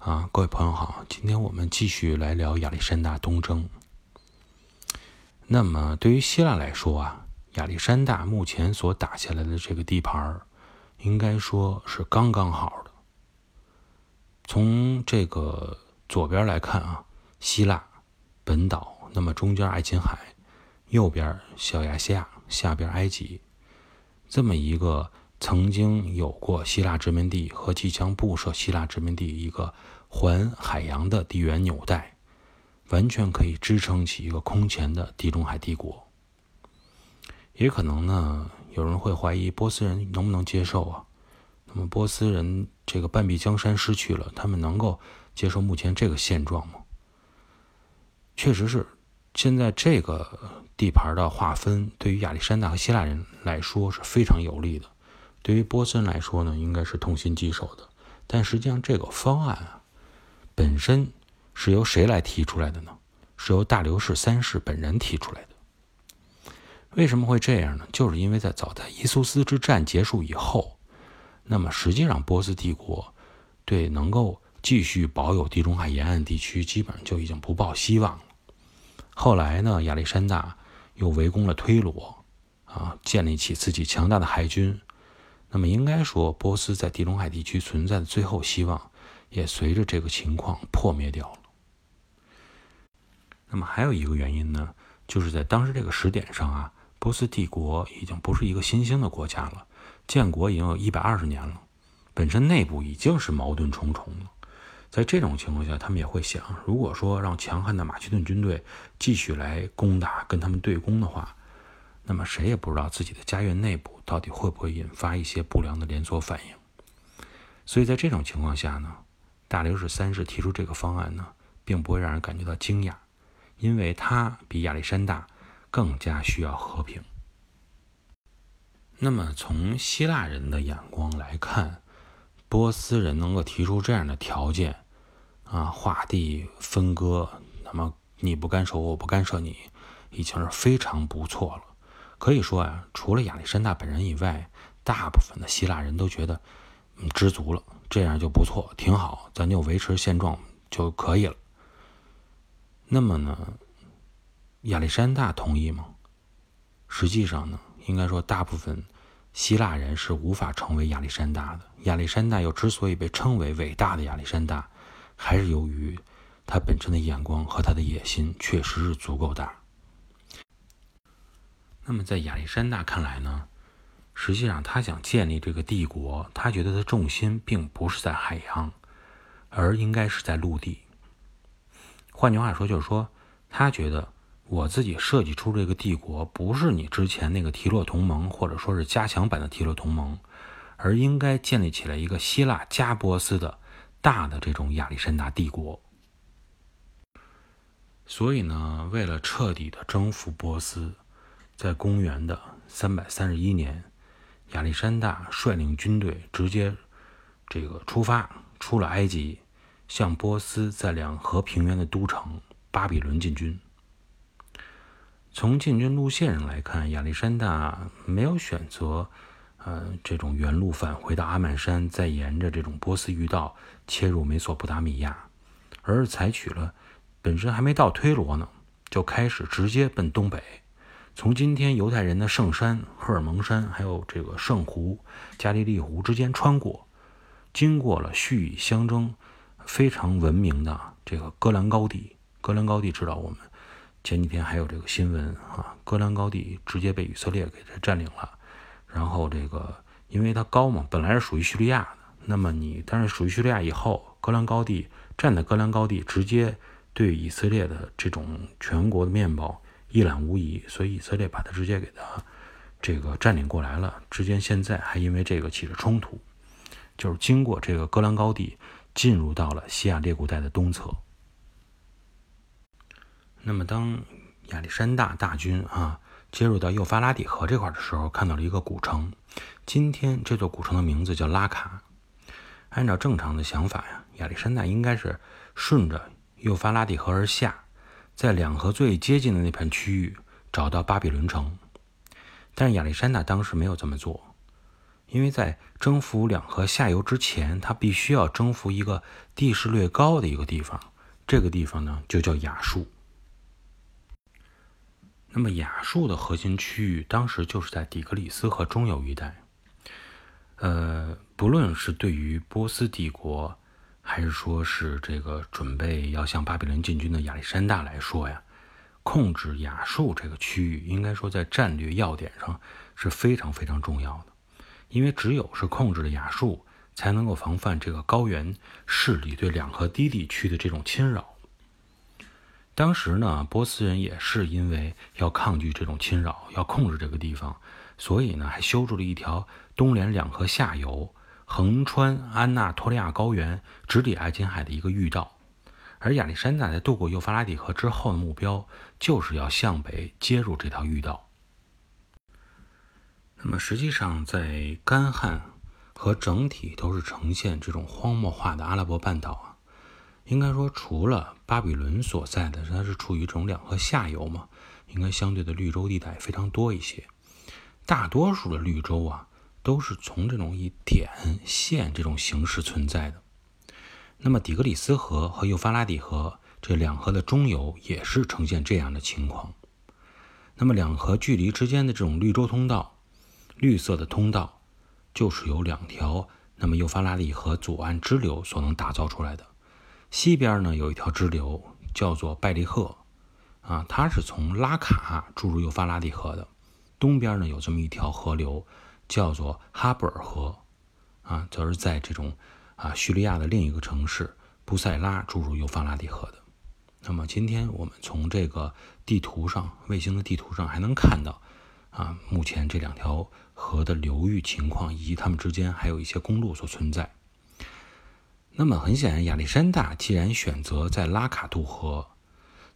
啊，各位朋友好，今天我们继续来聊亚历山大东征。那么对于希腊来说啊，亚历山大目前所打下来的这个地盘儿，应该说是刚刚好的。从这个左边来看啊，希腊本岛，那么中间爱琴海，右边小亚细亚，下边埃及，这么一个。曾经有过希腊殖民地和即将布设希腊殖民地一个环海洋的地缘纽带，完全可以支撑起一个空前的地中海帝国。也可能呢，有人会怀疑波斯人能不能接受啊？那么波斯人这个半壁江山失去了，他们能够接受目前这个现状吗？确实是，现在这个地盘的划分对于亚历山大和希腊人来说是非常有利的。对于波斯来说呢，应该是痛心疾首的。但实际上，这个方案啊，本身是由谁来提出来的呢？是由大流士三世本人提出来的。为什么会这样呢？就是因为在早在伊苏斯之战结束以后，那么实际上波斯帝国对能够继续保有地中海沿岸地区，基本上就已经不抱希望了。后来呢，亚历山大又围攻了推罗，啊，建立起自己强大的海军。那么应该说，波斯在地中海地区存在的最后希望，也随着这个情况破灭掉了。那么还有一个原因呢，就是在当时这个时点上啊，波斯帝国已经不是一个新兴的国家了，建国已经有一百二十年了，本身内部已经是矛盾重重了。在这种情况下，他们也会想，如果说让强悍的马其顿军队继续来攻打，跟他们对攻的话。那么谁也不知道自己的家园内部到底会不会引发一些不良的连锁反应。所以在这种情况下呢，大流士三世提出这个方案呢，并不会让人感觉到惊讶，因为他比亚历山大更加需要和平。那么从希腊人的眼光来看，波斯人能够提出这样的条件，啊，划地分割，那么你不干涉我，我不干涉你，已经是非常不错了。可以说啊，除了亚历山大本人以外，大部分的希腊人都觉得，嗯，知足了，这样就不错，挺好，咱就维持现状就可以了。那么呢，亚历山大同意吗？实际上呢，应该说，大部分希腊人是无法成为亚历山大的。亚历山大又之所以被称为伟大的亚历山大，还是由于他本身的眼光和他的野心确实是足够大。那么，在亚历山大看来呢，实际上他想建立这个帝国，他觉得他重心并不是在海洋，而应该是在陆地。换句话说，就是说，他觉得我自己设计出这个帝国，不是你之前那个提洛同盟，或者说是加强版的提洛同盟，而应该建立起来一个希腊加波斯的大的这种亚历山大帝国。所以呢，为了彻底的征服波斯。在公元的三百三十一年，亚历山大率领军队直接这个出发，出了埃及，向波斯在两河平原的都城巴比伦进军。从进军路线上来看，亚历山大没有选择呃这种原路返回到阿曼山，再沿着这种波斯御道切入美索不达米亚，而是采取了本身还没到推罗呢，就开始直接奔东北。从今天犹太人的圣山赫尔蒙山，还有这个圣湖加利利湖之间穿过，经过了叙以相争非常文明的这个戈兰高地。戈兰高地知道我们前几天还有这个新闻啊，戈兰高地直接被以色列给占领了。然后这个因为它高嘛，本来是属于叙利亚的。那么你但是属于叙利亚以后，戈兰高地占的戈兰高地，直接对以色列的这种全国的面包。一览无遗，所以以色列把它直接给它这个占领过来了。之间现在还因为这个起了冲突，就是经过这个戈兰高地，进入到了西亚列古带的东侧。那么当亚历山大大军啊接入到幼发拉底河这块的时候，看到了一个古城。今天这座古城的名字叫拉卡。按照正常的想法呀，亚历山大应该是顺着幼发拉底河而下。在两河最接近的那片区域找到巴比伦城，但是亚历山大当时没有这么做，因为在征服两河下游之前，他必须要征服一个地势略高的一个地方，这个地方呢就叫亚述。那么亚述的核心区域当时就是在底格里斯河中游一带。呃，不论是对于波斯帝国，还是说是这个准备要向巴比伦进军的亚历山大来说呀，控制亚述这个区域，应该说在战略要点上是非常非常重要的。因为只有是控制了亚述，才能够防范这个高原势力对两河低地区的这种侵扰。当时呢，波斯人也是因为要抗拒这种侵扰，要控制这个地方，所以呢，还修筑了一条东连两河下游、横穿安纳托利亚高原、直抵爱琴海的一个御道。而亚历山大在渡过幼发拉底河之后的目标，就是要向北接入这条御道。那么实际上，在干旱和整体都是呈现这种荒漠化的阿拉伯半岛啊，应该说除了巴比伦所在的，它是处于这种两河下游嘛，应该相对的绿洲地带非常多一些。大多数的绿洲啊，都是从这种以点线这种形式存在的。那么底格里斯河和幼发拉底河这两河的中游也是呈现这样的情况。那么两河距离之间的这种绿洲通道。绿色的通道就是由两条那么幼发拉底河左岸支流所能打造出来的。西边呢有一条支流叫做拜利赫，啊，它是从拉卡注入幼发拉底河的。东边呢有这么一条河流叫做哈布尔河，啊，则是在这种啊叙利亚的另一个城市布塞拉注入幼发拉底河的。那么今天我们从这个地图上卫星的地图上还能看到，啊，目前这两条。河的流域情况以及它们之间还有一些公路所存在。那么很显然，亚历山大既然选择在拉卡渡河，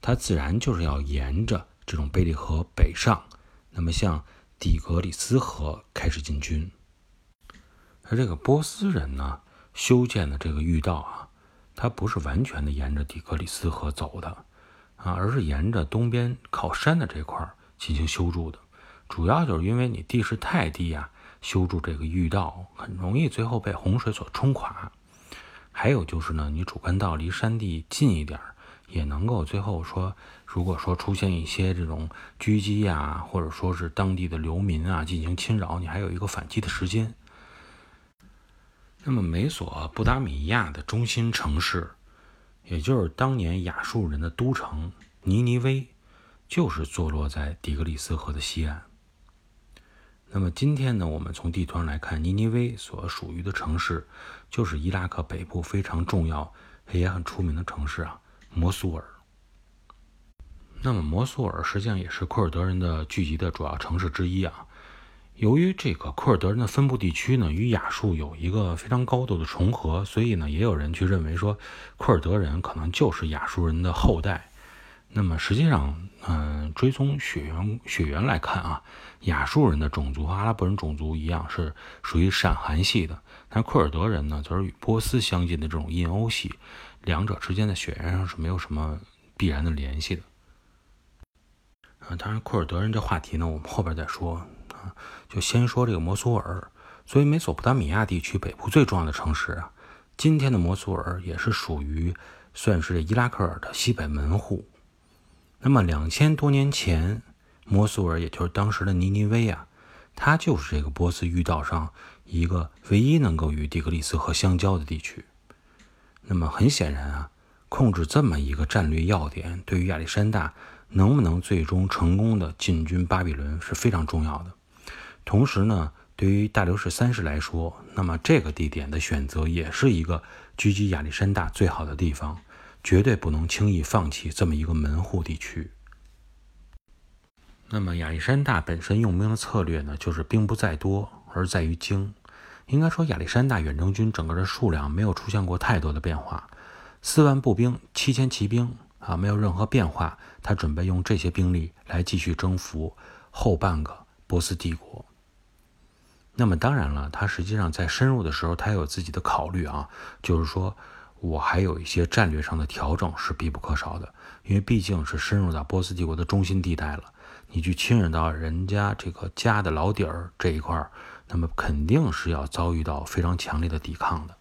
他自然就是要沿着这种贝利河北上，那么向底格里斯河开始进军。而这个波斯人呢，修建的这个御道啊，它不是完全的沿着底格里斯河走的啊，而是沿着东边靠山的这块进行修筑的。主要就是因为你地势太低呀，修筑这个御道很容易最后被洪水所冲垮。还有就是呢，你主干道离山地近一点，也能够最后说，如果说出现一些这种狙击呀，或者说是当地的流民啊进行侵扰，你还有一个反击的时间。那么美索不达米亚的中心城市，也就是当年亚述人的都城尼尼微，就是坐落在底格里斯河的西岸。那么今天呢，我们从地图上来看，尼尼微所属于的城市，就是伊拉克北部非常重要也很出名的城市啊，摩苏尔。那么摩苏尔实际上也是库尔德人的聚集的主要城市之一啊。由于这个库尔德人的分布地区呢，与亚述有一个非常高度的重合，所以呢，也有人去认为说，库尔德人可能就是亚述人的后代。那么实际上，嗯，追踪血缘血缘来看啊，亚述人的种族和阿拉伯人种族一样，是属于闪寒系的。但库尔德人呢，则是与波斯相近的这种印欧系，两者之间的血缘上是没有什么必然的联系的。啊，当然库尔德人这话题呢，我们后边再说啊，就先说这个摩苏尔。作为美索不达米亚地区北部最重要的城市啊，今天的摩苏尔也是属于算是伊拉克尔的西北门户。那么两千多年前，摩苏尔也就是当时的尼尼微啊，它就是这个波斯御道上一个唯一能够与底格里斯河相交的地区。那么很显然啊，控制这么一个战略要点，对于亚历山大能不能最终成功的进军巴比伦是非常重要的。同时呢，对于大流士三世来说，那么这个地点的选择也是一个狙击亚历山大最好的地方。绝对不能轻易放弃这么一个门户地区。那么亚历山大本身用兵的策略呢，就是兵不在多，而在于精。应该说，亚历山大远征军整个的数量没有出现过太多的变化，四万步兵、七千骑兵啊，没有任何变化。他准备用这些兵力来继续征服后半个波斯帝国。那么当然了，他实际上在深入的时候，他有自己的考虑啊，就是说。我还有一些战略上的调整是必不可少的，因为毕竟是深入到波斯帝国的中心地带了，你去侵扰到人家这个家的老底儿这一块儿，那么肯定是要遭遇到非常强烈的抵抗的。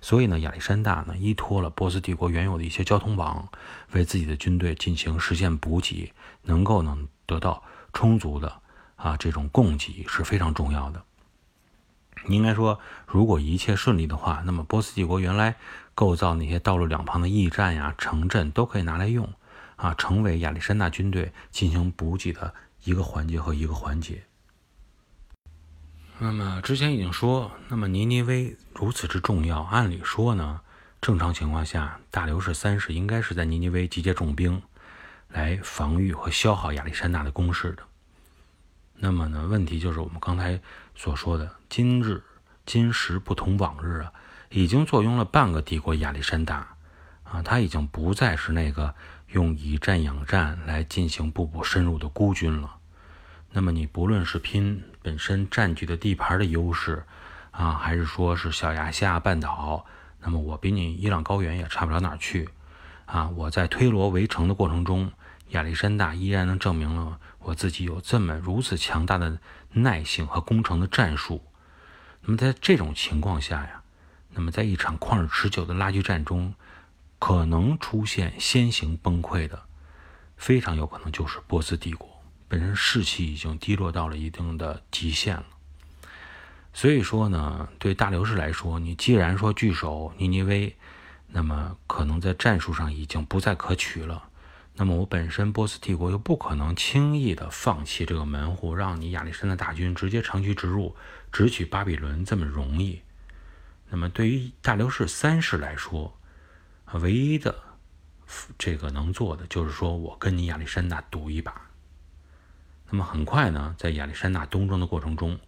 所以呢，亚历山大呢依托了波斯帝国原有的一些交通网，为自己的军队进行实现补给，能够能得到充足的啊这种供给是非常重要的。应该说，如果一切顺利的话，那么波斯帝国原来构造那些道路两旁的驿站呀、城镇都可以拿来用，啊，成为亚历山大军队进行补给的一个环节和一个环节。那么之前已经说，那么尼尼微如此之重要，按理说呢，正常情况下，大流士三世应该是在尼尼微集结重兵，来防御和消耗亚历山大的攻势的。那么呢，问题就是我们刚才所说的，今日今时不同往日啊，已经坐拥了半个帝国亚历山大啊，他已经不再是那个用以战养战来进行步步深入的孤军了。那么你不论是拼本身占据的地盘的优势，啊，还是说是小亚细亚半岛，那么我比你伊朗高原也差不了哪儿去，啊，我在推罗围城的过程中，亚历山大依然能证明了我自己有这么如此强大的耐性和攻城的战术。那么在这种情况下呀，那么在一场旷日持久的拉锯战中，可能出现先行崩溃的，非常有可能就是波斯帝国。本身士气已经低落到了一定的极限了，所以说呢，对大流士来说，你既然说据守尼尼微，那么可能在战术上已经不再可取了。那么我本身波斯帝国又不可能轻易的放弃这个门户，让你亚历山大大军直接长驱直入，直取巴比伦这么容易。那么对于大流士三世来说，唯一的这个能做的就是说我跟你亚历山大赌一把。那么很快呢，在亚历山大东征的过程中，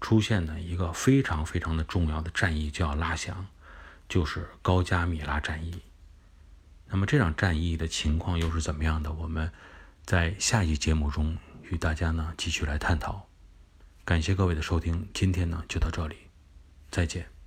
出现了一个非常非常的重要的战役就要拉响，就是高加米拉战役。那么这场战役的情况又是怎么样的？我们在下一节目中与大家呢继续来探讨。感谢各位的收听，今天呢就到这里，再见。